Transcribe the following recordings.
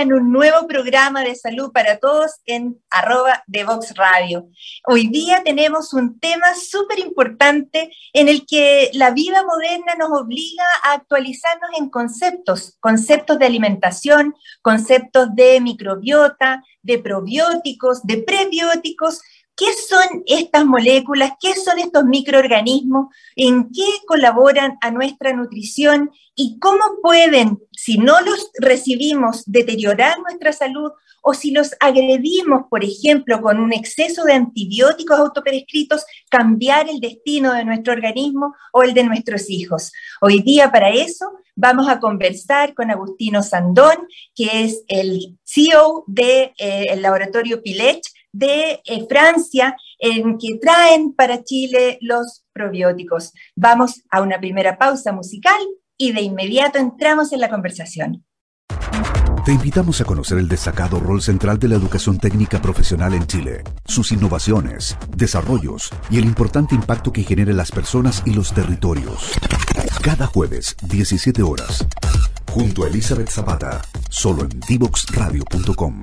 en un nuevo programa de salud para todos en arroba de Vox Radio? Hoy día tenemos un tema súper importante en el que la vida moderna nos obliga a actualizarnos en conceptos, conceptos de alimentación, conceptos de microbiota, de probióticos, de prebióticos, ¿Qué son estas moléculas? ¿Qué son estos microorganismos? ¿En qué colaboran a nuestra nutrición? ¿Y cómo pueden, si no los recibimos, deteriorar nuestra salud? O si los agredimos, por ejemplo, con un exceso de antibióticos autoprescritos, cambiar el destino de nuestro organismo o el de nuestros hijos. Hoy día para eso vamos a conversar con Agustino Sandón, que es el CEO del de, eh, laboratorio Pilech, de eh, Francia en que traen para Chile los probióticos. Vamos a una primera pausa musical y de inmediato entramos en la conversación. Te invitamos a conocer el destacado rol central de la educación técnica profesional en Chile, sus innovaciones, desarrollos y el importante impacto que genera en las personas y los territorios. Cada jueves, 17 horas, junto a Elizabeth Zapata, solo en divoxradio.com.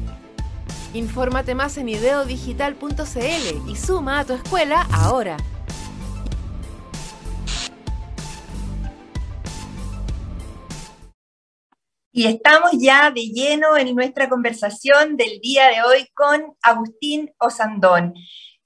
Infórmate más en ideodigital.cl y suma a tu escuela ahora. Y estamos ya de lleno en nuestra conversación del día de hoy con Agustín Osandón,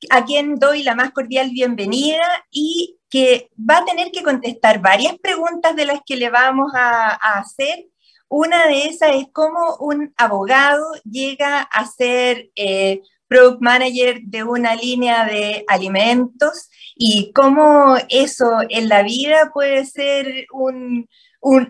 a quien doy la más cordial bienvenida y que va a tener que contestar varias preguntas de las que le vamos a, a hacer una de esas es cómo un abogado llega a ser eh, product manager de una línea de alimentos y cómo eso en la vida puede ser un,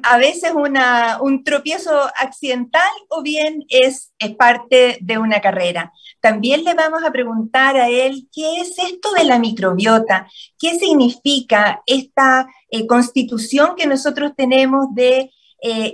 a veces un tropiezo accidental o bien es, parte de una carrera. También le vamos a preguntar a él qué es esto de la microbiota, qué significa esta eh, constitución que nosotros tenemos de eh,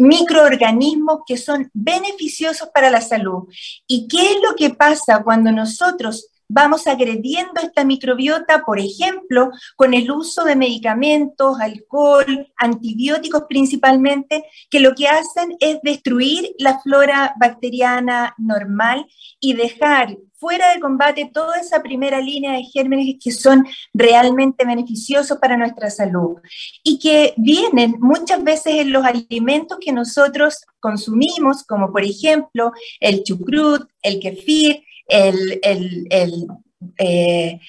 microorganismos que son beneficiosos para la salud. ¿Y qué es lo que pasa cuando nosotros vamos agrediendo esta microbiota, por ejemplo, con el uso de medicamentos, alcohol, antibióticos principalmente, que lo que hacen es destruir la flora bacteriana normal y dejar fuera de combate toda esa primera línea de gérmenes que son realmente beneficiosos para nuestra salud y que vienen muchas veces en los alimentos que nosotros consumimos, como por ejemplo el chucrut, el kefir, el, el, eh,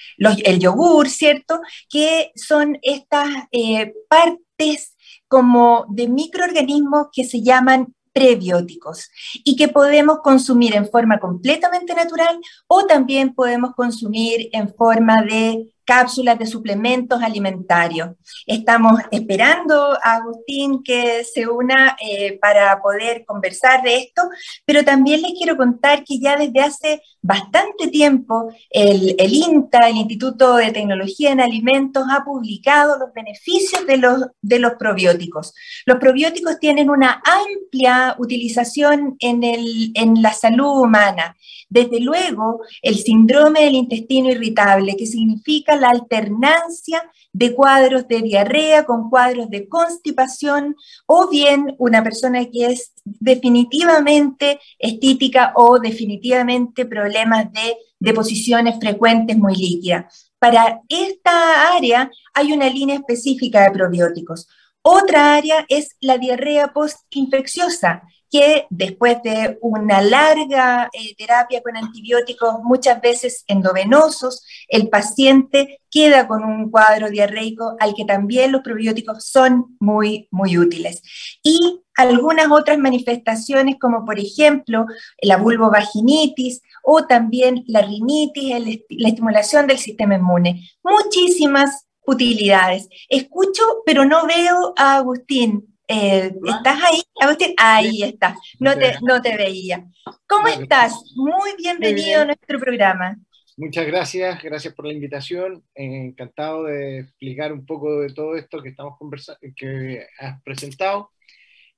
yogur, ¿cierto? Que son estas eh, partes como de microorganismos que se llaman prebióticos y que podemos consumir en forma completamente natural o también podemos consumir en forma de cápsulas de suplementos alimentarios. Estamos esperando a Agustín que se una eh, para poder conversar de esto, pero también les quiero contar que ya desde hace bastante tiempo el, el INTA, el Instituto de Tecnología en Alimentos, ha publicado los beneficios de los, de los probióticos. Los probióticos tienen una amplia utilización en, el, en la salud humana. Desde luego, el síndrome del intestino irritable, que significa la alternancia de cuadros de diarrea con cuadros de constipación o bien una persona que es definitivamente estítica o definitivamente problemas de deposiciones frecuentes muy líquidas. Para esta área hay una línea específica de probióticos. Otra área es la diarrea postinfecciosa, que después de una larga eh, terapia con antibióticos, muchas veces endovenosos, el paciente queda con un cuadro diarreico al que también los probióticos son muy, muy útiles. Y algunas otras manifestaciones como por ejemplo la vulvovaginitis o también la rinitis, la estimulación del sistema inmune. Muchísimas utilidades. Escucho, pero no veo a Agustín. Eh, ¿Estás ahí, Agustín? Ahí está. No te, no te veía. ¿Cómo estás? Muy bienvenido a nuestro programa. Muchas gracias, gracias por la invitación. encantado de explicar un poco de todo esto que estamos conversando, que has presentado.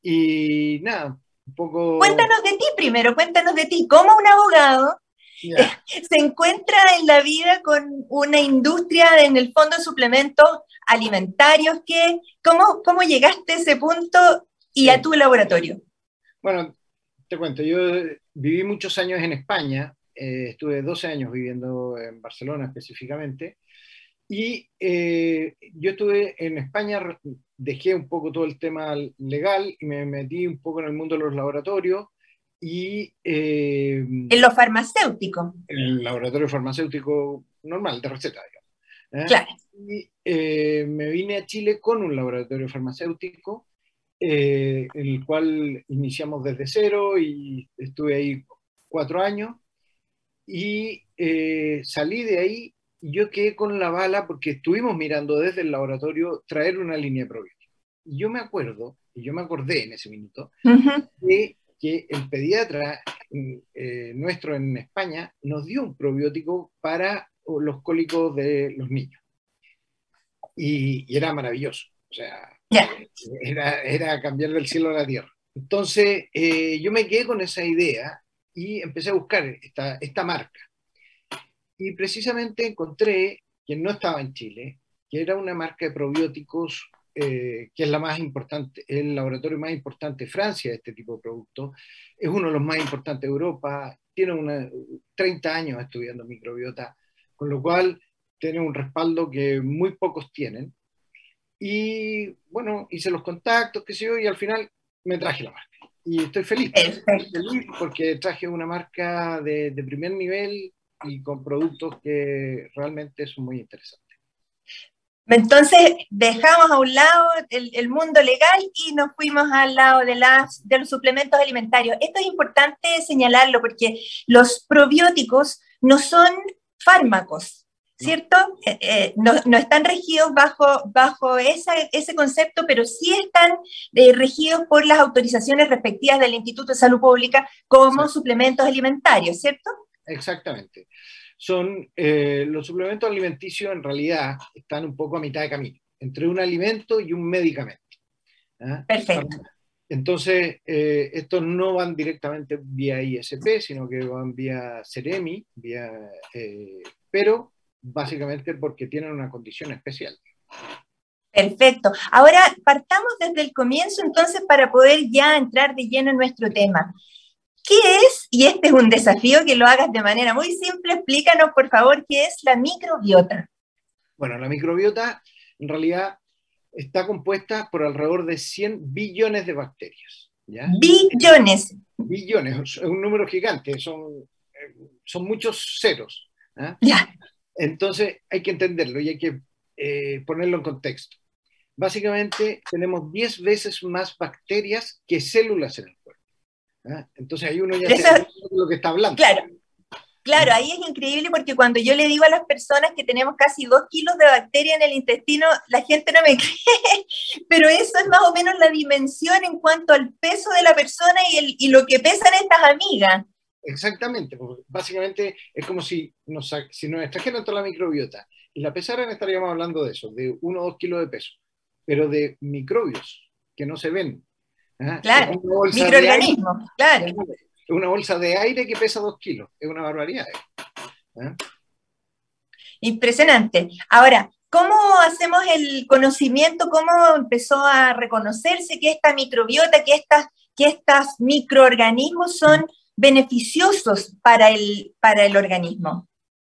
Y nada, un poco... Cuéntanos de ti primero, cuéntanos de ti. ¿Cómo un abogado se encuentra en la vida con una industria en el fondo de suplementos alimentarios? Que, ¿cómo, ¿Cómo llegaste a ese punto y a tu laboratorio? Bueno, te cuento, yo viví muchos años en España, eh, estuve 12 años viviendo en Barcelona específicamente, y eh, yo estuve en España, dejé un poco todo el tema legal y me metí un poco en el mundo de los laboratorios. Y, eh, en lo farmacéutico. En el laboratorio farmacéutico normal, de receta. ¿Eh? Claro. Y me vine a Chile con un laboratorio farmacéutico, en el cual iniciamos desde cero y estuve ahí cuatro años. Y salí de ahí yo quedé con la bala porque estuvimos mirando desde el laboratorio traer una línea probiótica. Y yo me acuerdo, y yo me acordé en ese minuto, de que el pediatra eh, nuestro en España nos dio un probiótico para los cólicos de los niños. Y, era maravilloso. O sea, era, era, cambiar del cielo a la tierra. Entonces, eh, yo me quedé con esa idea y empecé a buscar esta, esta marca y precisamente encontré que no estaba en Chile, que era una marca de probióticos eh, que es la más importante, el laboratorio más importante de Francia de este tipo de productos, es uno de los más importantes de Europa, tiene una, 30 años estudiando microbiota, con lo cual tiene un respaldo que muy pocos tienen. Y bueno, hice los contactos, qué sé yo, y al final me traje la marca. Y estoy feliz, estoy feliz porque traje una marca de, de primer nivel y con productos que realmente son muy interesantes. Entonces dejamos a un lado el, mundo legal y nos fuimos al lado de, las, de los suplementos alimentarios. Esto es importante señalarlo porque los probióticos no son fármacos, ¿cierto? Eh, eh, no, no, están regidos bajo, bajo esa, ese concepto, pero sí están eh, regidos por las autorizaciones respectivas del Instituto de Salud Pública como suplementos alimentarios, ¿cierto? Exactamente. Son, los suplementos alimenticios en realidad están un poco a mitad de camino, entre un alimento y un medicamento. ¿ah? Perfecto. Entonces, eh, estos no van directamente vía ISP, sino que van vía Ceremi, vía, eh, pero básicamente porque tienen una condición especial. Perfecto. Ahora partamos desde el comienzo entonces para poder ya entrar de lleno en nuestro tema. ¿Qué es, y este es un desafío que lo hagas de manera muy simple, explícanos por favor qué es la microbiota? Bueno, la microbiota en realidad está compuesta por alrededor de 100 billones de bacterias. Billones. Billones, es un número gigante, son, son muchos ceros. ¿ah? Ya. Entonces hay que entenderlo y hay que eh, ponerlo en contexto. Básicamente tenemos 10 veces más bacterias que células en el ¿Ah? Entonces ahí uno ya sabe lo que está hablando. Claro. Claro, ahí es increíble porque cuando yo le digo a las personas que tenemos casi dos kilos de bacteria en el intestino, la gente no me cree, pero eso es más o menos la dimensión en cuanto al peso de la persona y, el, y lo que pesan estas amigas. Exactamente, básicamente es como si nos, si nos extrajeran toda la microbiota y la pesaran, estaríamos hablando de eso, de uno o dos kilos de peso, pero de microbios que no se ven, Claro, microorganismos, claro. Una bolsa de aire que pesa dos kilos, es una barbaridad. ¿eh? Impresionante. Ahora, ¿cómo hacemos el conocimiento? ¿Cómo empezó a reconocerse que esta microbiota, que estas, que estos microorganismos son beneficiosos para el, para el organismo?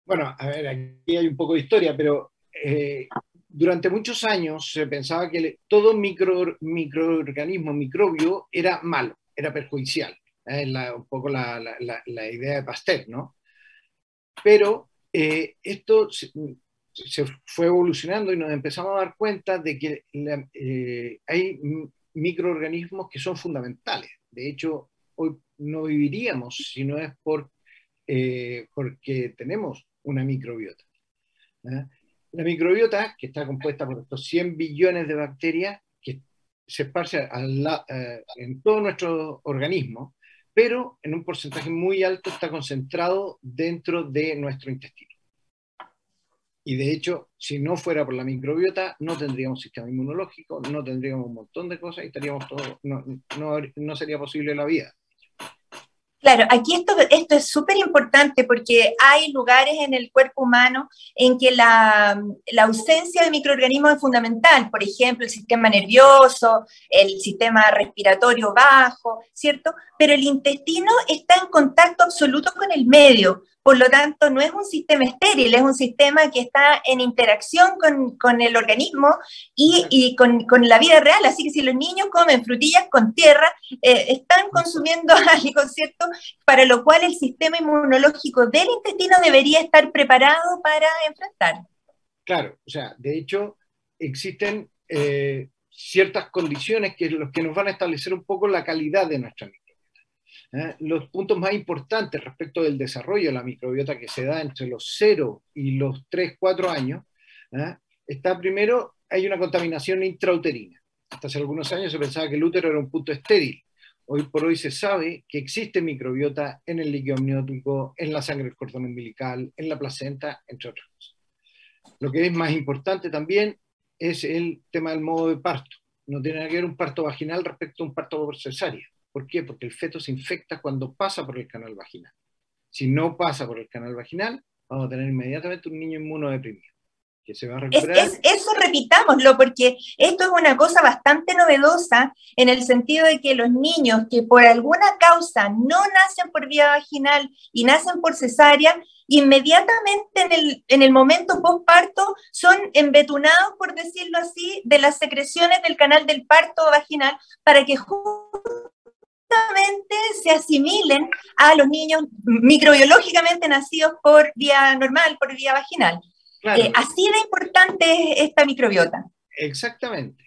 Bueno, a ver, aquí hay un poco de historia, pero eh, durante muchos años se pensaba que todo micro, microorganismo, microbio, era malo, era perjudicial. Es un poco la, idea de Pasteur, ¿no? Pero eh, esto se, fue evolucionando y nos empezamos a dar cuenta de que eh, hay microorganismos que son fundamentales. De hecho, hoy no viviríamos si no es por, eh, porque tenemos una microbiota. ¿eh? La microbiota, que está compuesta por estos 100 billones de bacterias, que se esparce eh, en todo nuestro organismo, pero en un porcentaje muy alto está concentrado dentro de nuestro intestino. Y de hecho, si no fuera por la microbiota, no tendríamos sistema inmunológico, no tendríamos un montón de cosas y estaríamos todo, no, no, no sería posible la vida. Claro, aquí esto, esto es súper importante porque hay lugares en el cuerpo humano en que la, la, ausencia de microorganismos es fundamental, por ejemplo, el sistema nervioso, el sistema respiratorio bajo, ¿cierto? Pero el intestino está en contacto absoluto con el medio, por lo tanto, no es un sistema estéril, es un sistema que está en interacción con, el organismo y, con, la vida real. Así que si los niños comen frutillas con tierra, eh, están consumiendo algo, ¿cierto? Para lo cual el sistema inmunológico del intestino debería estar preparado para enfrentar. Claro, o sea, de hecho, existen eh, ciertas condiciones que, los que nos van a establecer un poco la calidad de nuestra vida. ¿Eh? los puntos más importantes respecto del desarrollo de la microbiota que se da entre los 0 y los 3, 4 años, ¿eh? está primero, hay una contaminación intrauterina. Hasta hace algunos años se pensaba que el útero era un punto estéril. Hoy por hoy se sabe que existe microbiota en el líquido amniótico, en la sangre del cordón umbilical, en la placenta, entre otras cosas. Lo que es más importante también es el tema del modo de parto. No tiene nada que ver un parto vaginal respecto a un parto por cesárea. ¿Por qué? Porque el feto se infecta cuando pasa por el canal vaginal. Si no pasa por el canal vaginal, vamos a tener inmediatamente un niño inmunodeprimido. Que se va a recuperar. eso repitámoslo, porque esto es una cosa bastante novedosa en el sentido de que los niños que por alguna causa no nacen por vía vaginal y nacen por cesárea, inmediatamente en el, en el momento postparto son embetunados, por decirlo así, de las secreciones del canal del parto vaginal para que se asimilen a los niños microbiológicamente nacidos por vía normal, por vía vaginal. Eh, así de importante es esta microbiota. Exactamente.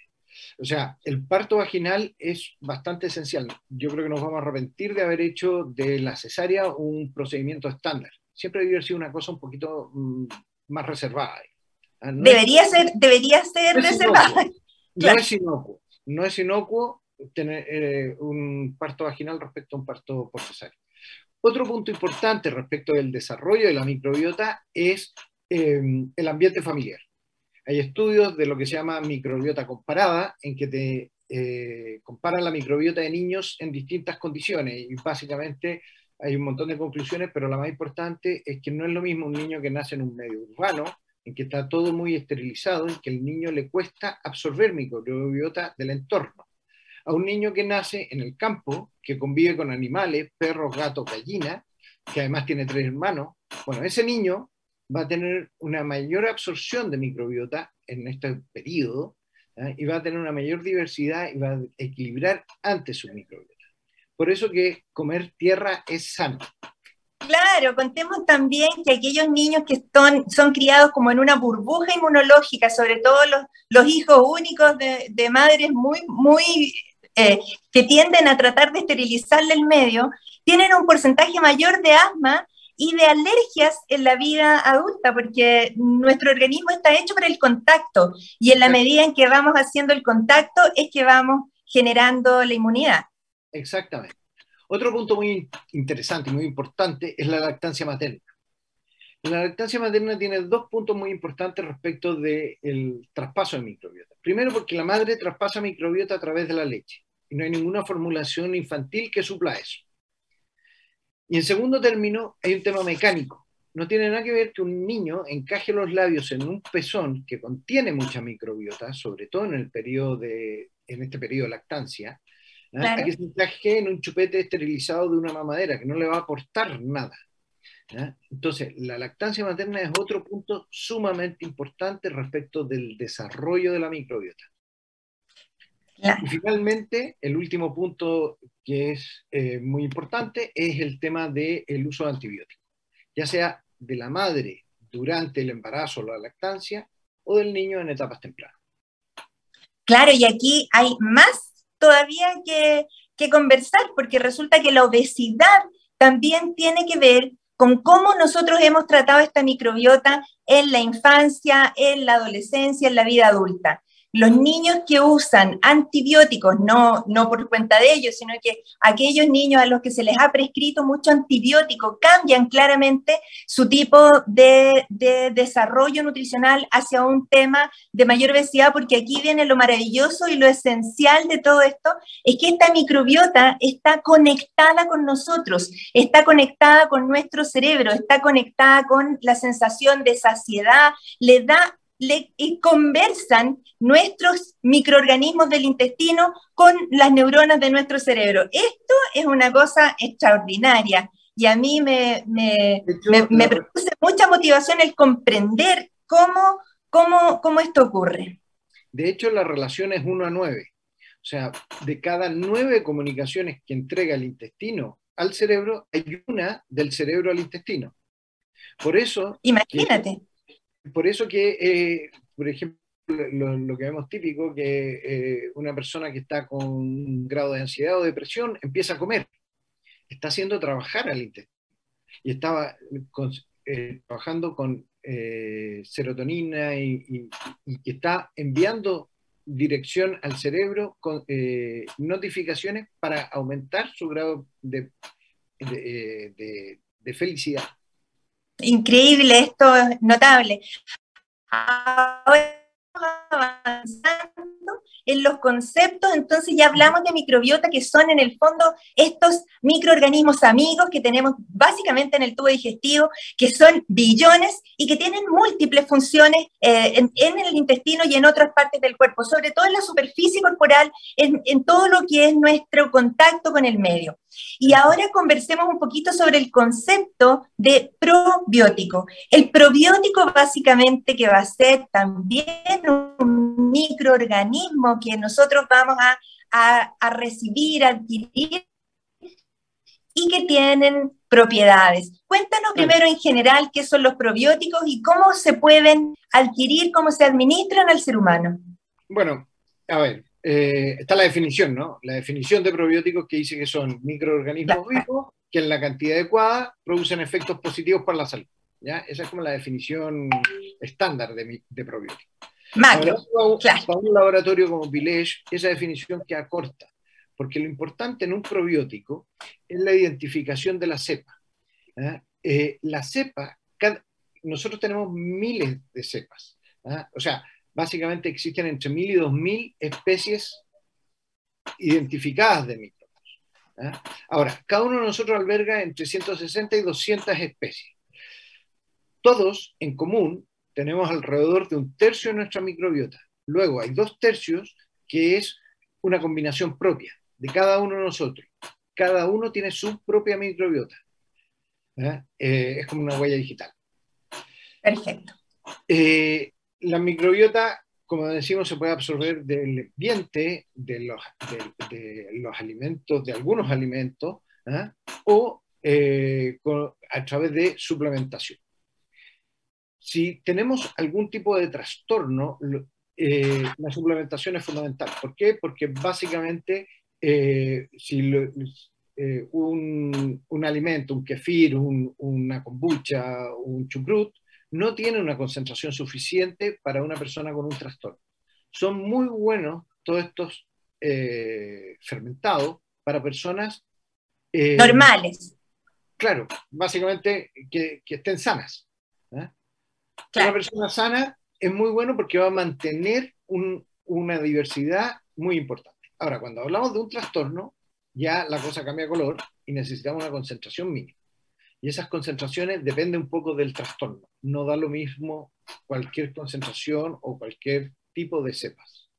O sea, el parto vaginal es bastante esencial. Yo creo que nos vamos a arrepentir de haber hecho de la cesárea un procedimiento estándar. Siempre debería ser una cosa un poquito mm, más reservada. Ah, debería, ser, debería ser reservada. No es inocuo. No es inocuo tener eh, un parto vaginal respecto a un parto por cesárea. Otro punto importante respecto del desarrollo de la microbiota es em, el ambiente familiar. Hay estudios de lo que se llama microbiota comparada, en que te eh, comparan la microbiota de niños en distintas condiciones y básicamente hay un montón de conclusiones, pero la más importante es que no es lo mismo un niño que nace en un medio urbano, en que está todo muy esterilizado, en que el niño le cuesta absorber microbiota del entorno a un niño que nace en el campo, que convive con animales, perros, gatos, gallinas, que además tiene tres hermanos, bueno, ese niño va a tener una mayor absorción de microbiota en este periodo ¿eh? y va a tener una mayor diversidad y va a equilibrar antes su microbiota. Por eso que comer tierra es sano. Claro, contemos también que aquellos niños que son, son criados como en una burbuja inmunológica, sobre todo los, los hijos únicos de, de madres muy, muy eh, que tienden a tratar de esterilizarle el medio, tienen un porcentaje mayor de asma y de alergias en la vida adulta, porque nuestro organismo está hecho para el contacto y en la medida en que vamos haciendo el contacto es que vamos generando la inmunidad. Exactamente. Otro punto muy interesante y muy importante es la lactancia materna. La lactancia materna tiene dos puntos muy importantes respecto del traspaso de microbiota. Primero, porque la madre traspasa microbiota a través de la leche y no hay ninguna formulación infantil que supla eso. Y en segundo término, hay un tema mecánico. No tiene nada que ver que un niño encaje los labios en un pezón que contiene mucha microbiota, sobre todo en, el periodo de, en este periodo de lactancia, ¿ah? que se encaje en un chupete esterilizado de una mamadera, que no le va a aportar nada. Entonces, la lactancia materna es otro punto sumamente importante respecto del desarrollo de la microbiota. Y finalmente, el último punto que es eh, muy importante es el tema del uso de antibióticos, ya sea de la madre durante el embarazo o la lactancia o del niño en etapas tempranas. Claro, y aquí hay más todavía que, que conversar, porque resulta que la obesidad también tiene que ver con cómo nosotros hemos tratado esta microbiota en la infancia, en la adolescencia, en la vida adulta los niños que usan antibióticos, no, no por cuenta de ellos, sino que aquellos niños a los que se les ha prescrito mucho antibiótico cambian claramente su tipo de, desarrollo nutricional hacia un tema de mayor obesidad, porque aquí viene lo maravilloso y lo esencial de todo esto, es que esta microbiota está conectada con nosotros, está conectada con nuestro cerebro, está conectada con la sensación de saciedad, le da le conversan nuestros microorganismos del intestino con las neuronas de nuestro cerebro. Esto es una cosa extraordinaria y a mí me, me, produce mucha motivación el comprender cómo, cómo, cómo esto ocurre. De hecho, la relación es 1 a 9. O sea, de cada nueve comunicaciones que entrega el intestino al cerebro, hay una del cerebro al intestino. Por eso... Imagínate por eso que, eh, por ejemplo, lo, que vemos típico, que eh, una persona que está con un grado de ansiedad o depresión empieza a comer, está haciendo trabajar al intestino y estaba eh, trabajando con serotonina y, y, está enviando dirección al cerebro con notificaciones para aumentar su grado de felicidad. Increíble, esto es notable. Ahora avanzando en los conceptos, entonces ya hablamos de microbiota, que son en el fondo estos microorganismos amigos que tenemos básicamente en el tubo digestivo, que son billones y que tienen múltiples funciones eh, en, el intestino y en otras partes del cuerpo, sobre todo en la superficie corporal, en, en todo lo que es nuestro contacto con el medio. Y ahora conversemos un poquito sobre el concepto de probiótico. El probiótico básicamente que va a ser también un microorganismo que nosotros vamos a, a, recibir, adquirir y que tienen propiedades. Cuéntanos primero en general qué son los probióticos y cómo se pueden adquirir, cómo se administran al ser humano. Bueno, a ver, eh, está la definición, ¿no? La definición de probióticos que dice que son microorganismos vivos que en la cantidad adecuada producen efectos positivos para la salud. ¿ya? Esa es como la definición estándar de, de probióticos. Macro, para, un laboratorio como Village, esa definición queda corta, porque lo importante en un probiótico es la identificación de la cepa. Eh, la cepa, nosotros tenemos miles de cepas. O sea, básicamente existen entre mil y dos mil especies identificadas de microbios. Ahora, cada uno de nosotros alberga entre 160 y 200 especies. Todos en común tenemos alrededor de un tercio de nuestra microbiota. Luego hay dos tercios que es una combinación propia de cada uno de nosotros. Cada uno tiene su propia microbiota. Eh, es como una huella digital. Perfecto. Eh, la microbiota, como decimos, se puede absorber del ambiente, de los, de, los alimentos, de algunos alimentos, ¿ah? o eh, a través de suplementación. Si tenemos algún tipo de trastorno, eh, la suplementación es fundamental. ¿Por qué? Porque básicamente eh, si un, un, alimento, un kefir, una kombucha, un chucrut, no tiene una concentración suficiente para una persona con un trastorno. Son muy buenos todos estos eh, fermentados para personas... Eh, Normales. Claro, básicamente que, estén sanas. ¿eh? Una persona sana es muy bueno porque va a mantener una diversidad muy importante. Ahora, cuando hablamos de un trastorno, ya la cosa cambia color y necesitamos una concentración mínima. Y esas concentraciones dependen un poco del trastorno. No da lo mismo cualquier concentración o cualquier tipo de cepas.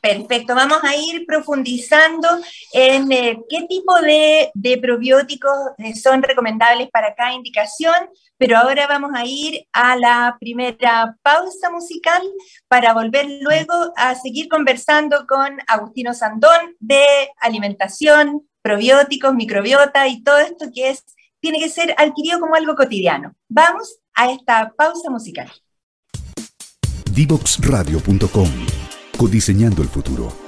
Perfecto, vamos a ir profundizando en eh, qué tipo de, de, probióticos eh, son recomendables para cada indicación, pero ahora vamos a ir a la primera pausa musical para volver luego a seguir conversando con Agustino Sandón de alimentación, probióticos, microbiota y todo esto que es tiene que ser adquirido como algo cotidiano. Vamos a esta pausa musical. Divoxradio.com Codiseñando el futuro.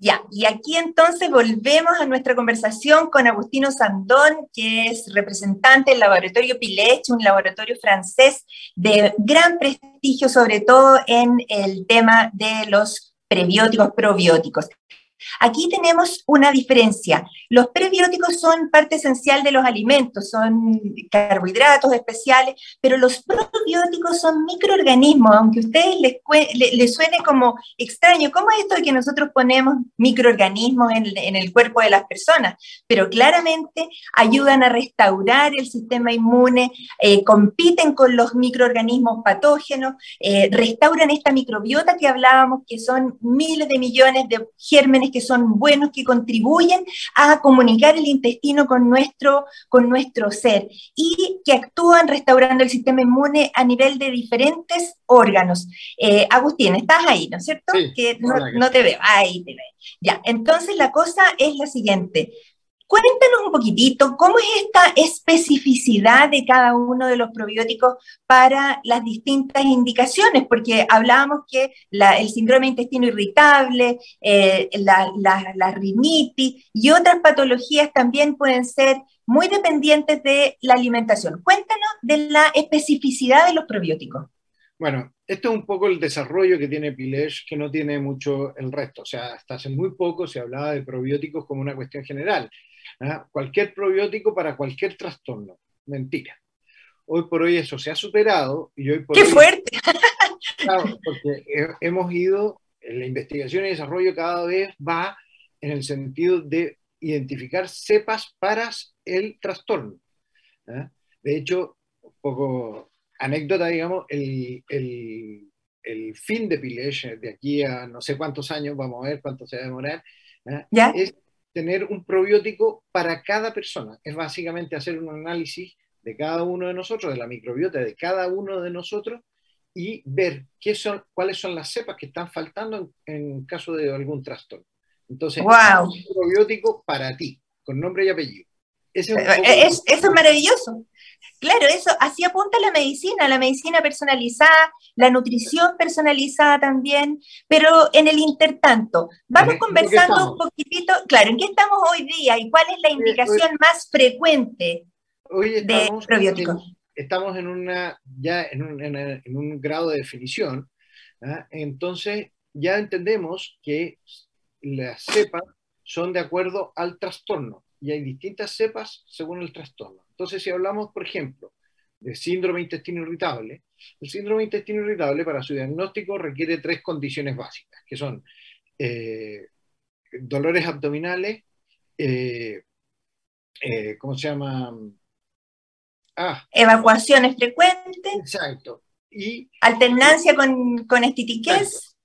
Ya, y aquí entonces volvemos a nuestra conversación con Agustino Sandón, que es representante del laboratorio Pilech, un laboratorio francés de gran prestigio, sobre todo en el tema de los prebióticos, probióticos. Aquí tenemos una diferencia. Los prebióticos son parte esencial de los alimentos, son carbohidratos especiales, pero los probióticos son microorganismos, aunque a ustedes les, suene como extraño. ¿Cómo es esto de que nosotros ponemos microorganismos en, el cuerpo de las personas? Pero claramente ayudan a restaurar el sistema inmune, eh, compiten con los microorganismos patógenos, eh, restauran esta microbiota que hablábamos, que son miles de millones de gérmenes que son buenos, que contribuyen a comunicar el intestino con nuestro, con nuestro ser y que actúan restaurando el sistema inmune a nivel de diferentes órganos. Eh, Agustín, estás ahí, ¿no es cierto? que no, no, te veo, ahí te veo. Ya, entonces la cosa es la siguiente. Cuéntanos un poquitito cómo es esta especificidad de cada uno de los probióticos para las distintas indicaciones, porque hablábamos que el síndrome de intestino irritable, eh, la, la, rinitis y otras patologías también pueden ser muy dependientes de la alimentación. Cuéntanos de la especificidad de los probióticos. Bueno, esto es un poco el desarrollo que tiene Pilech, que no tiene mucho el resto. O sea, hasta hace muy poco se hablaba de probióticos como una cuestión general. ¿Ah? cualquier probiótico para cualquier trastorno. Mentira. Hoy por hoy eso se ha superado y hoy por ¡Qué fuerte! porque hemos ido, la investigación y desarrollo cada vez va en el sentido de identificar cepas para el trastorno. ¿ah? De hecho, un poco anécdota, digamos, el, el, el fin de Pilech, de aquí a no sé cuántos años, vamos a ver cuánto se va a demorar, ¿ah? ¿Ya? es tener un probiótico para cada persona. Es básicamente hacer un análisis de cada uno de nosotros, de la microbiota de cada uno de nosotros y ver qué son, cuáles son las cepas que están faltando en, caso de algún trastorno. Entonces, wow. un probiótico para ti, con nombre y apellido. Es, eso es maravilloso. Claro, eso, así apunta la medicina, la medicina personalizada, la nutrición personalizada también, pero en el intertanto, vamos conversando un poquitito, claro, ¿en qué estamos hoy día y cuál es la indicación más frecuente de probióticos? estamos en una, ya en un, grado de definición, ¿ah? entonces ya entendemos que las cepas son de acuerdo al trastorno y hay distintas cepas según el trastorno. Entonces, si hablamos, por ejemplo, de síndrome intestino irritable, el síndrome intestino irritable para su diagnóstico requiere tres condiciones básicas, que son eh, dolores abdominales, eh, eh, ¿cómo se llama? Ah, Evacuaciones frecuentes. Exacto. Y, alternancia con, con estitiquez.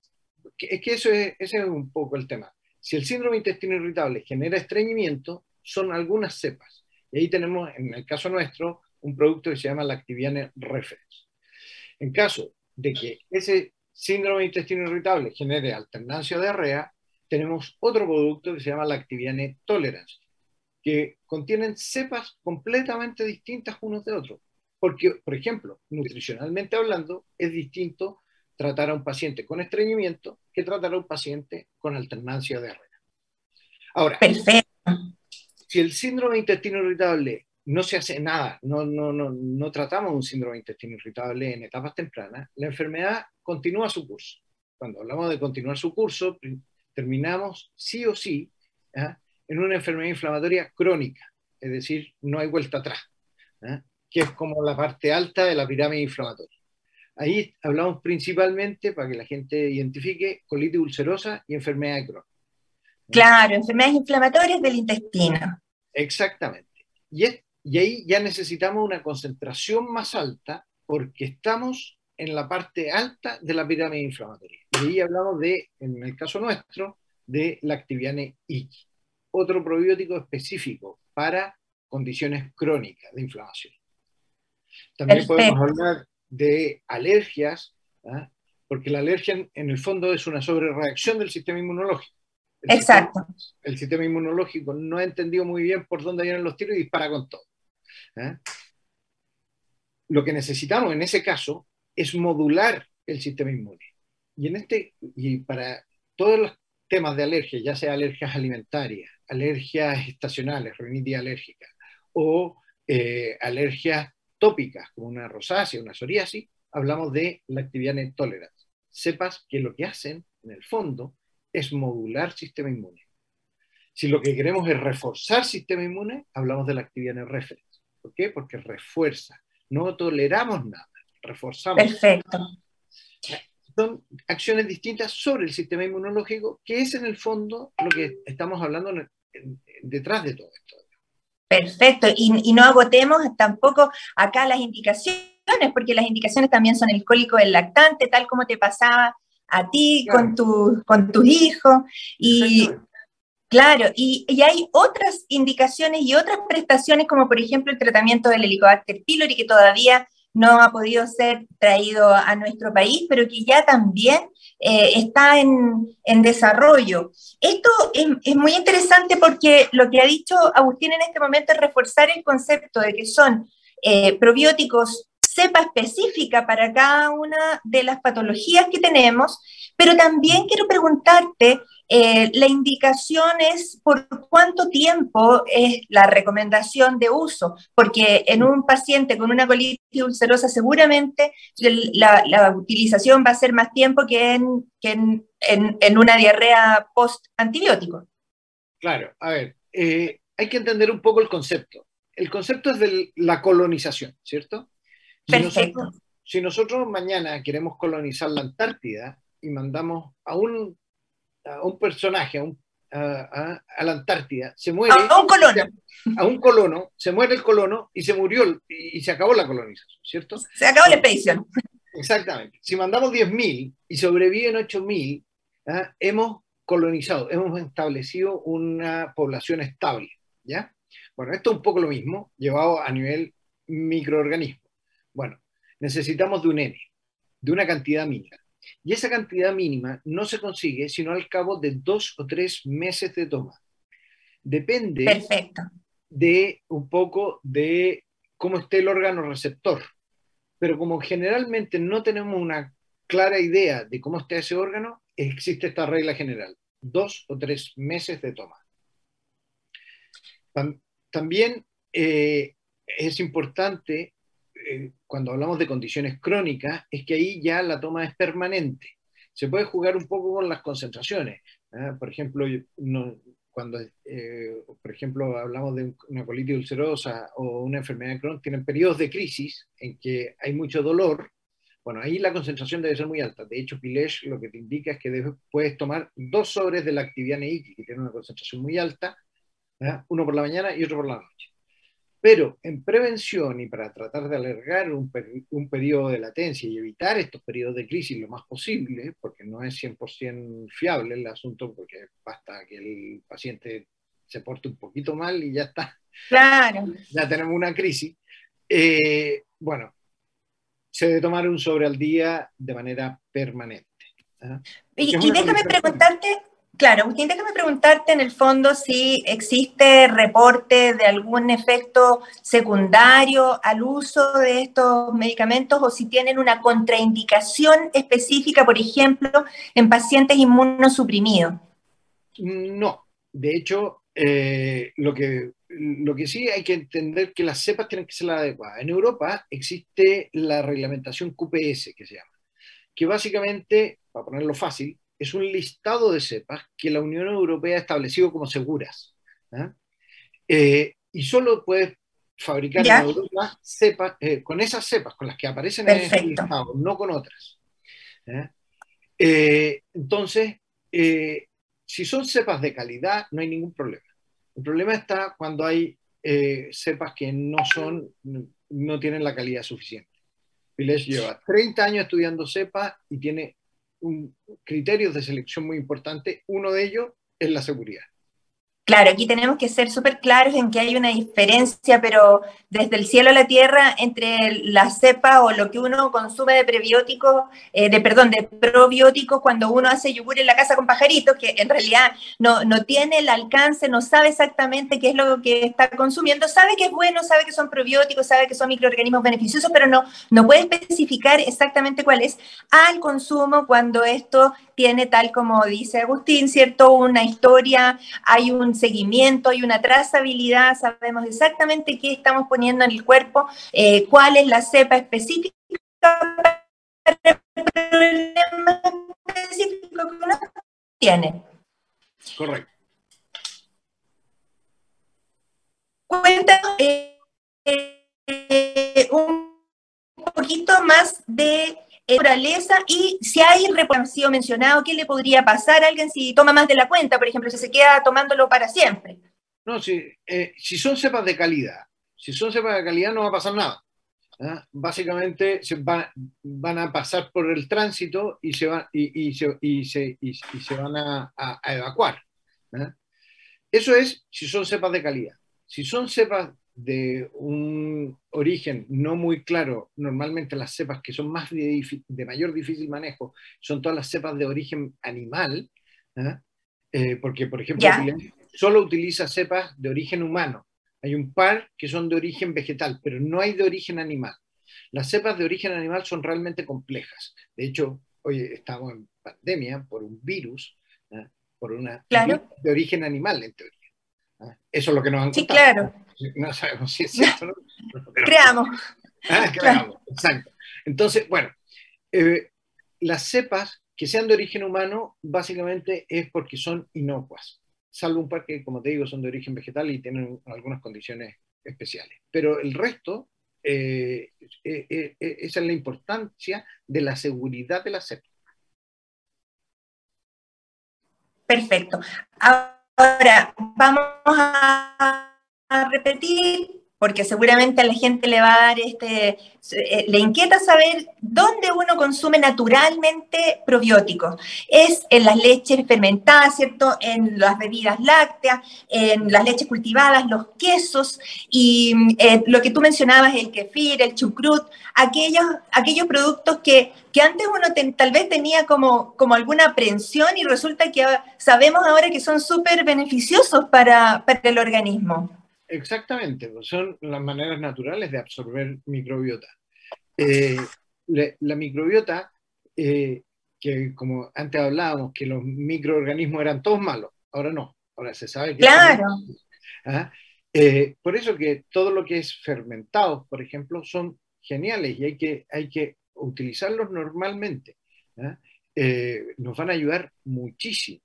Es que eso es, ese es un poco el tema. Si el síndrome intestino irritable genera estreñimiento, son algunas cepas. Y ahí tenemos, en el caso nuestro, un producto que se llama Lactiviane Reference. En caso de que ese síndrome de intestino irritable genere alternancia de diarrea, tenemos otro producto que se llama Lactiviane Tolerance, que contienen cepas completamente distintas unos de otros. Porque, por ejemplo, nutricionalmente hablando, es distinto tratar a un paciente con estreñimiento que tratar a un paciente con alternancia de diarrea. Ahora, Perfecto si el síndrome de intestino irritable no se hace nada, no, no, no, no tratamos un síndrome de intestino irritable en etapas tempranas, la enfermedad continúa su curso. Cuando hablamos de continuar su curso, terminamos sí o sí ¿ah? en una enfermedad inflamatoria crónica, es decir, no hay vuelta atrás, ¿ah? que es como la parte alta de la pirámide inflamatoria. Ahí hablamos principalmente, para que la gente identifique, colitis ulcerosa y enfermedad de Crohn. Claro, enfermedades inflamatorias del intestino. Exactamente. Y, y ahí ya necesitamos una concentración más alta porque estamos en la parte alta de la pirámide inflamatoria. Y ahí hablamos de, en el caso nuestro, de Lactibiane Iki, otro probiótico específico para condiciones crónicas de inflamación. También podemos hablar de alergias, ¿ah? porque la alergia en, el fondo es una sobrereacción del sistema inmunológico. Exacto. el sistema inmunológico no ha entendido muy bien por dónde vienen los tiros y dispara con todo. ¿ah? Lo que necesitamos en ese caso es modular el sistema inmune. Y, en este, y para todos los temas de alergia, ya sea alergias alimentarias, alergias estacionales, rinitis alérgica, o eh, alergias tópicas, como una rosácea, una psoriasis, hablamos de la actividad tolerance. Sepas que lo que hacen, en el fondo, es modular sistema inmune. Si lo que queremos es reforzar sistema inmune, hablamos de la actividad reference. ¿Por qué? Porque refuerza. No toleramos nada, reforzamos. Perfecto. Son acciones distintas sobre el sistema inmunológico, que es en el fondo lo que estamos hablando detrás de todo esto. Perfecto, y, no agotemos tampoco acá las indicaciones, porque las indicaciones también son el cólico del lactante, tal como te pasaba a ti con, tu, con tus hijos. Y claro, y, hay otras indicaciones y otras prestaciones, como por ejemplo el tratamiento del Helicobacter pylori, que todavía no ha podido ser traído a nuestro país, pero que ya también eh, está en, desarrollo. Esto es, muy interesante porque lo que ha dicho Agustín en este momento es reforzar el concepto de que son eh, probióticos cepa específica para cada una de las patologías que tenemos, pero también quiero preguntarte, eh, la indicación es por cuánto tiempo es la recomendación de uso, porque en un paciente con una colitis ulcerosa seguramente la, utilización va a ser más tiempo que en, en, una diarrea post-antibiótico. Claro, a ver, eh, hay que entender un poco el concepto. El concepto es de la colonización, ¿cierto? Perfecto. si nosotros mañana queremos colonizar la Antártida y mandamos a un, a un personaje, a, un, a, la Antártida, se muere. A un colono. A un colono, se muere el colono y se murió y, se acabó la colonización, ¿cierto? Se acabó la expedición. Exactamente. Si mandamos 10.000 y sobreviven 8.000, ¿ah? hemos colonizado, hemos establecido una población estable, ¿ya? Bueno, esto es un poco lo mismo, llevado a nivel microorganismo. Bueno, necesitamos de un N, de una cantidad mínima. Y esa cantidad mínima no se consigue sino al cabo de dos o tres meses de toma. Depende de un poco de cómo esté el órgano receptor. Pero como generalmente no tenemos una clara idea de cómo está ese órgano, existe esta regla general, dos o tres meses de toma. También eh, es importante eh, cuando hablamos de condiciones crónicas, es que ahí ya la toma es permanente. Se puede jugar un poco con las concentraciones. ¿ah? Por ejemplo, cuando eh, por ejemplo hablamos de una colitis ulcerosa o una enfermedad de Crohn, tienen periodos de crisis en que hay mucho dolor. Bueno, ahí la concentración debe ser muy alta. De hecho, Pilesh lo que te indica es que puedes tomar dos sobres de la actividad NEIC, que tiene una concentración muy alta, ¿ah? uno por la mañana y otro por la noche. Pero en prevención y para tratar de alargar un, periodo de latencia y evitar estos periodos de crisis lo más posible, porque no es 100% fiable el asunto, porque basta que el paciente se porte un poquito mal y ya está. Claro. Ya tenemos una crisis. Eh, bueno, se debe tomar un sobre al día de manera permanente. ¿ah? Y, y déjame preguntarte, Claro, Agustín, déjame preguntarte en el fondo si existe reporte de algún efecto secundario al uso de estos medicamentos o si tienen una contraindicación específica, por ejemplo, en pacientes inmunosuprimidos. No, de hecho, eh, lo, que, lo que sí hay que entender que las cepas tienen que ser las adecuadas. En Europa existe la reglamentación QPS, que se llama, que básicamente, para ponerlo fácil, es un listado de cepas que la Unión Europea ha establecido como seguras. ¿ah? Eh, y solo puedes fabricar en Europa cepas, eh, con esas cepas, con las que aparecen en el estado, no con otras. entonces, si son cepas de calidad, no hay ningún problema. El problema está cuando hay cepas que no son, no tienen la calidad suficiente. Village lleva 30 años estudiando cepas y tiene un, criterios de selección muy importantes. Uno de ellos es la seguridad. Claro, aquí tenemos que ser súper claros en que hay una diferencia, pero desde el cielo a la tierra, entre la cepa o lo que uno consume de prebióticos, eh, de perdón, de probióticos cuando uno hace yogur en la casa con pajaritos, que en realidad no, no tiene el alcance, no sabe exactamente qué es lo que está consumiendo, sabe que es bueno, sabe que son probióticos, sabe que son microorganismos beneficiosos, pero no, no puede especificar exactamente cuál es al consumo cuando esto tiene, tal como dice Agustín, ¿cierto? Una historia, hay un seguimiento, hay una trazabilidad, sabemos exactamente qué estamos poniendo en el cuerpo, eh, cuál es la cepa específica para el problema específico que uno tiene. Correcto. Cuéntanos eh, eh, un poquito más de naturaleza y si hay sido mencionado, ¿qué le podría pasar a alguien si toma más de la cuenta, por ejemplo, si se queda tomándolo para siempre? No, si, eh, si son cepas de calidad, si son cepas de calidad no va a pasar nada. ¿ah? Básicamente se van a pasar por el tránsito y se, van, y, se, y se, se, van a, a evacuar. ¿ah? Eso es si son cepas de calidad. Si son cepas de un origen no muy claro, normalmente las cepas que son más de, mayor difícil manejo son todas las cepas de origen animal, ¿ah? eh, porque por ejemplo solo utiliza cepas de origen humano. Hay un par que son de origen vegetal, pero no hay de origen animal. Las cepas de origen animal son realmente complejas. De hecho, hoy estamos en pandemia por un virus, ¿ah? por una de origen animal en teoría. Eso es lo que nos han Sí, claro no sabemos si es cierto, ¿no? creamos. Ah, creamos, exacto. Entonces, bueno, eh, las cepas que sean de origen humano básicamente es porque son inocuas, salvo un par que, como te digo, son de origen vegetal y tienen algunas condiciones especiales. Pero el resto, eh, eh, esa es la importancia de la seguridad de la cepa. Perfecto. Ahora, vamos a repetir, porque seguramente a la gente le va a dar este, eh, le inquieta saber dónde uno consume naturalmente probióticos. Es en las leches fermentadas, ¿cierto? En las bebidas lácteas, en las leches cultivadas, los quesos y eh, lo que tú mencionabas, el kefir, el chucrut, aquellos, aquellos productos que, que antes uno tal vez tenía como, como alguna aprensión y resulta que sabemos ahora que son súper beneficiosos para, para el organismo. Exactamente, pues son las maneras naturales de absorber microbiota. Eh, la, microbiota, eh, que como antes hablábamos, que los microorganismos eran todos malos, ahora no, ahora se sabe que... Claro. ¿ah? Eh, por eso que todo lo que es fermentado, por ejemplo, son geniales y hay que, hay que utilizarlos normalmente. ¿ah? nos van a ayudar muchísimo.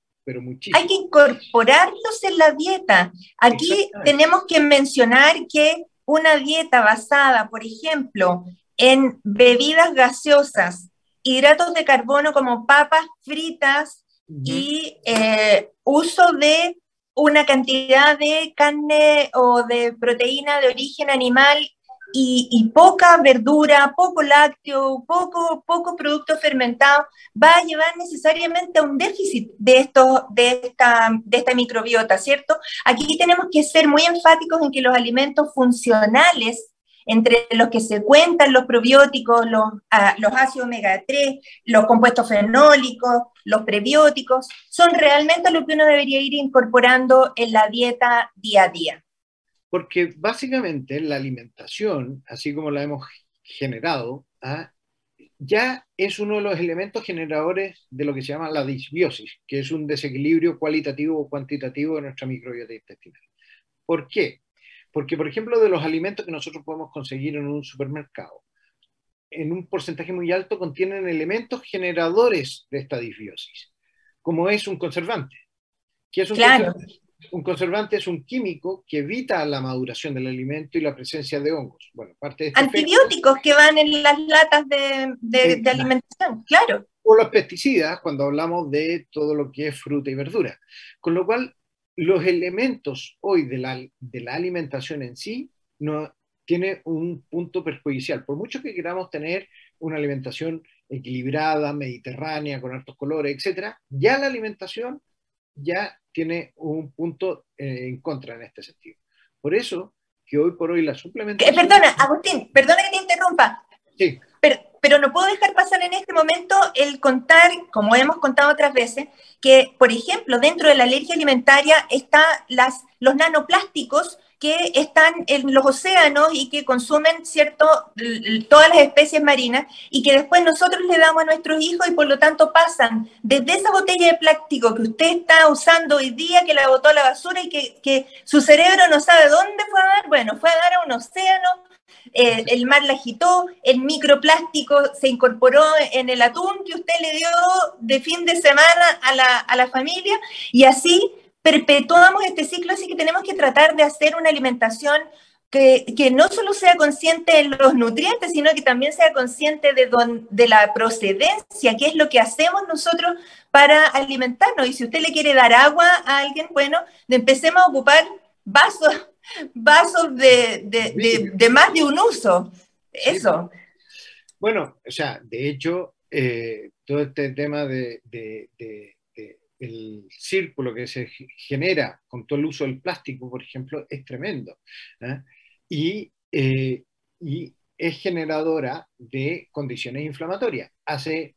Hay que incorporarlos en la dieta. Aquí tenemos que mencionar que una dieta basada, por ejemplo, en bebidas gaseosas, hidratos de carbono como papas fritas y eh, uso de una cantidad de carne o de proteína de origen animal y, poca verdura, poco lácteo, poco, poco producto fermentado, va a llevar necesariamente a un déficit de, esto, de, esta, de esta microbiota, ¿cierto? Aquí tenemos que ser muy enfáticos en que los alimentos funcionales, entre los que se cuentan los probióticos, los, ah, los ácidos omega 3, los compuestos fenólicos, los prebióticos, son realmente lo que uno debería ir incorporando en la dieta día a día. Porque básicamente la alimentación, así como la hemos generado, ¿ah? ya es uno de los elementos generadores de lo que se llama la disbiosis, que es un desequilibrio cualitativo o cuantitativo de nuestra microbiota intestinal. ¿Por qué? Porque, por ejemplo, de los alimentos que nosotros podemos conseguir en un supermercado, en un porcentaje muy alto contienen elementos generadores de esta disbiosis, como es un conservante. ¿Qué es un conservante? Un conservante es un químico que evita la maduración del alimento y la presencia de hongos. Bueno, parte de este Antibióticos que van en las latas de, de, alimentación, claro. O los pesticidas cuando hablamos de todo lo que es fruta y verdura. Con lo cual, los elementos hoy de la, de la alimentación en sí no tiene un punto perjudicial. Por mucho que queramos tener una alimentación equilibrada, mediterránea, con altos colores, etcétera, ya la alimentación ya tiene un punto eh, en contra en este sentido. Por eso que hoy por hoy la suplementación... Perdona, Agustín, perdona que te interrumpa. Sí. Pero, pero no puedo dejar pasar en este momento el contar, como hemos contado otras veces, que, por ejemplo, dentro de la alergia alimentaria están los nanoplásticos que están en los océanos y que consumen cierto, todas las especies marinas y que después nosotros le damos a nuestros hijos y por lo tanto pasan desde esa botella de plástico que usted está usando hoy día, que la botó a la basura y que, que su cerebro no sabe dónde fue a dar, bueno, fue a dar a un océano, eh, el mar la agitó, el microplástico se incorporó en el atún que usted le dio de fin de semana a la, a la familia y así perpetuamos este ciclo, así que tenemos que tratar de hacer una alimentación que, que, no solo sea consciente de los nutrientes, sino que también sea consciente de, de la procedencia, qué es lo que hacemos nosotros para alimentarnos. Y si usted le quiere dar agua a alguien, bueno, empecemos a ocupar vasos, vasos de, de, de, más de un uso. Eso. Bueno, o sea, de hecho, eh, todo este tema de el círculo que se genera con todo el uso del plástico, por ejemplo, es tremendo. ¿eh? Y, eh, y, es generadora de condiciones inflamatorias. Hace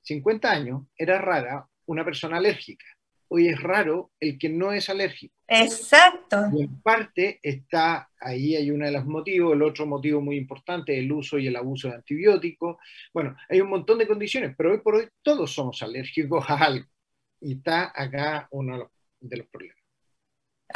50 años era rara una persona alérgica. Hoy es raro el que no es alérgico. Exacto. Y en parte está, ahí hay uno de los motivos, el otro motivo muy importante, el uso y el abuso de antibióticos. Bueno, hay un montón de condiciones, pero hoy por hoy todos somos alérgicos a algo. Y está acá uno de los problemas.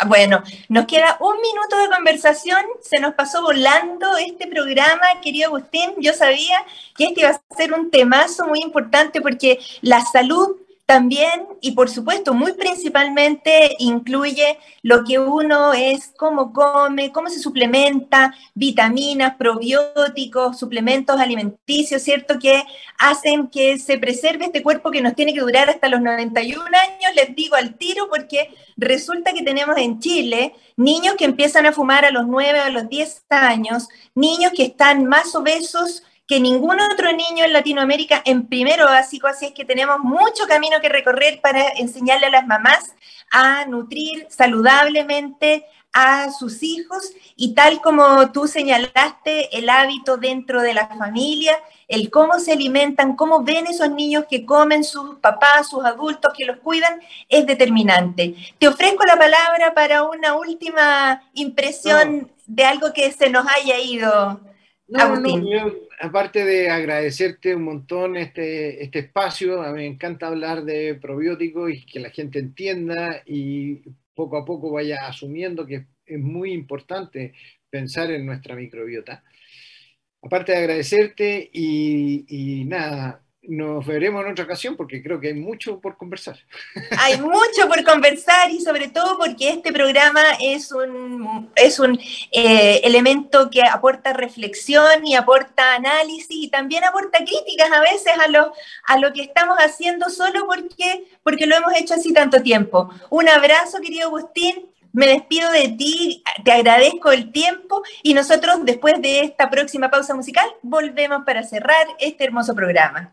Bueno, nos queda un minuto de conversación, se nos pasó volando este programa, querido Agustín. Yo sabía que este iba a ser un temazo muy importante porque la salud también, y por supuesto, muy principalmente, incluye lo que uno es, cómo come, cómo se suplementa, vitaminas, probióticos, suplementos alimenticios, ¿cierto? Que hacen que se preserve este cuerpo que nos tiene que durar hasta los 91 años, les digo al tiro, porque resulta que tenemos en Chile niños que empiezan a fumar a los 9, a los 10 años, niños que están más obesos que ningún otro niño en Latinoamérica en primero básico, así es que tenemos mucho camino que recorrer para enseñarle a las mamás a nutrir saludablemente a sus hijos y tal como tú señalaste, el hábito dentro de la familia, el cómo se alimentan, cómo ven esos niños que comen sus papás, sus adultos que los cuidan, es determinante. Te ofrezco la palabra para una última impresión de algo que se nos haya ido. No, no, aparte de agradecerte un montón este, este espacio, a mí me encanta hablar de probióticos y que la gente entienda y poco a poco vaya asumiendo que es muy importante pensar en nuestra microbiota. Aparte de agradecerte y, y nada, nos veremos en otra ocasión porque creo que hay mucho por conversar. Hay mucho por conversar y sobre todo porque este programa es un, es un eh, elemento que aporta reflexión y aporta análisis y también aporta críticas a veces a lo, a lo que estamos haciendo solo porque, porque lo hemos hecho así tanto tiempo. Un abrazo, querido Agustín. Me despido de ti, te agradezco el tiempo y nosotros después de esta próxima pausa musical volvemos para cerrar este hermoso programa.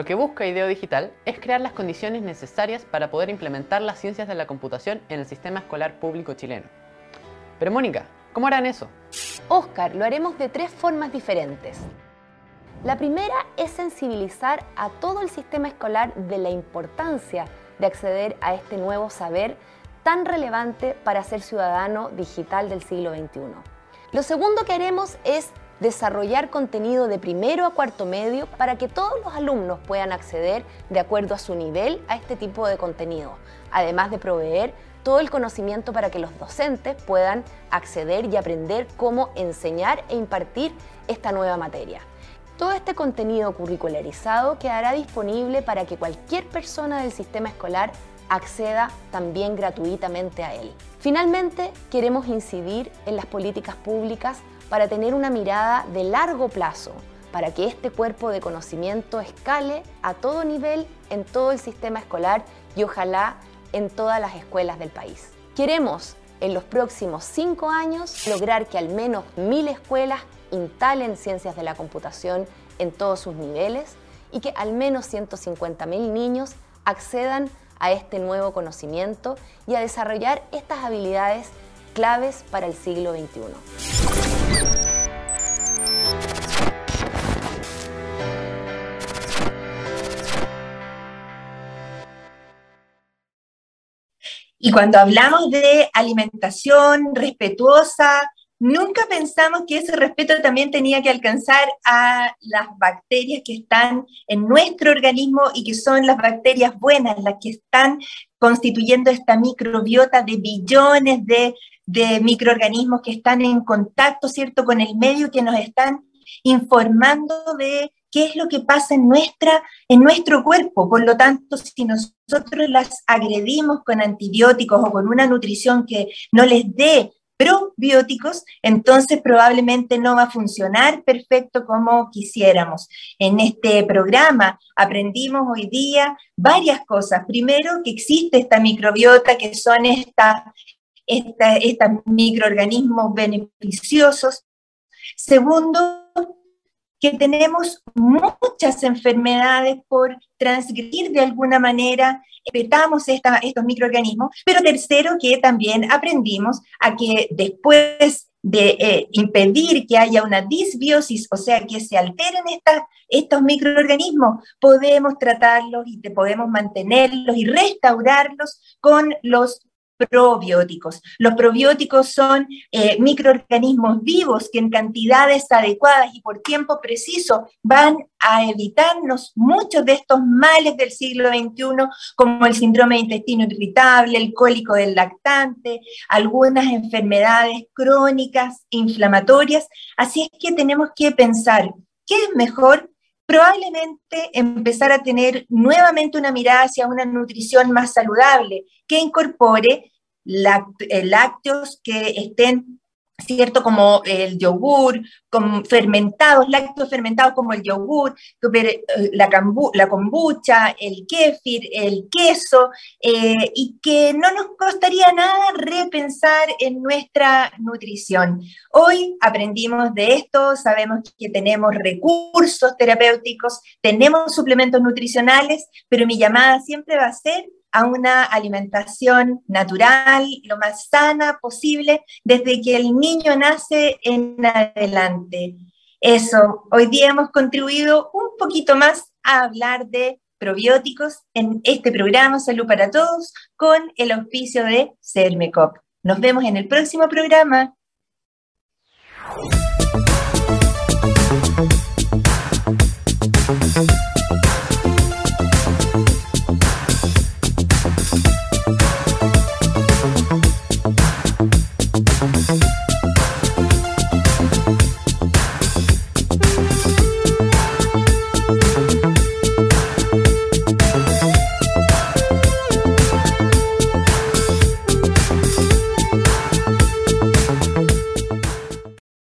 Lo que busca IDEO Digital es crear las condiciones necesarias para poder implementar las ciencias de la computación en el sistema escolar público chileno. Pero Mónica, ¿cómo harán eso? Oscar, lo haremos de tres formas diferentes. La primera es sensibilizar a todo el sistema escolar de la importancia de acceder a este nuevo saber tan relevante para ser ciudadano digital del siglo XXI. Lo segundo que haremos es desarrollar contenido de primero a cuarto medio para que todos los alumnos puedan acceder de acuerdo a su nivel a este tipo de contenido, además de proveer todo el conocimiento para que los docentes puedan acceder y aprender cómo enseñar e impartir esta nueva materia. Todo este contenido curricularizado quedará disponible para que cualquier persona del sistema escolar acceda también gratuitamente a él. Finalmente, queremos incidir en las políticas públicas para tener una mirada de largo plazo, para que este cuerpo de conocimiento escale a todo nivel en todo el sistema escolar y ojalá en todas las escuelas del país. Queremos en los próximos cinco años lograr que al menos mil escuelas instalen ciencias de la computación en todos sus niveles y que al menos 150.000 niños accedan a este nuevo conocimiento y a desarrollar estas habilidades claves para el siglo XXI. Y cuando hablamos de alimentación respetuosa, nunca pensamos que ese respeto también tenía que alcanzar a las bacterias que están en nuestro organismo y que son las bacterias buenas, las que están constituyendo esta microbiota de billones de, microorganismos que están en contacto, ¿cierto?, con el medio que nos están informando de qué es lo que pasa en, nuestra, en nuestro cuerpo. Por lo tanto, si nosotros las agredimos con antibióticos o con una nutrición que no les dé probióticos, entonces probablemente no va a funcionar perfecto como quisiéramos. En este programa aprendimos hoy día varias cosas. Primero, que existe esta microbiota, que son estos microorganismos beneficiosos. Segundo, que tenemos muchas enfermedades por transgredir de alguna manera, respetamos estos microorganismos, pero tercero, que también aprendimos a que después de eh, impedir que haya una disbiosis, o sea, que se alteren estos microorganismos, podemos tratarlos y podemos mantenerlos y restaurarlos con los probióticos. Los probióticos son eh, microorganismos vivos que en cantidades adecuadas y por tiempo preciso van a evitarnos muchos de estos males del siglo XXI, como el síndrome de intestino irritable, el cólico del lactante, algunas enfermedades crónicas, inflamatorias. Así es que tenemos que pensar, ¿qué es mejor? Probablemente empezar a tener nuevamente una mirada hacia una nutrición más saludable, que incorpore eh, lácteos que estén ¿cierto? Como el yogur, con fermentados, lácteos fermentados como el yogur, eh, la, la kombucha, el kéfir, el queso, eh, y que no nos costaría nada repensar en nuestra nutrición. Hoy aprendimos de esto, sabemos que tenemos recursos terapéuticos, tenemos suplementos nutricionales, pero mi llamada siempre va a ser a una alimentación natural, lo más sana posible, desde que el niño nace en adelante. Eso, hoy día hemos contribuido un poquito más a hablar de probióticos en este programa Salud para Todos con el auspicio de CERMECOP. Nos vemos en el próximo programa.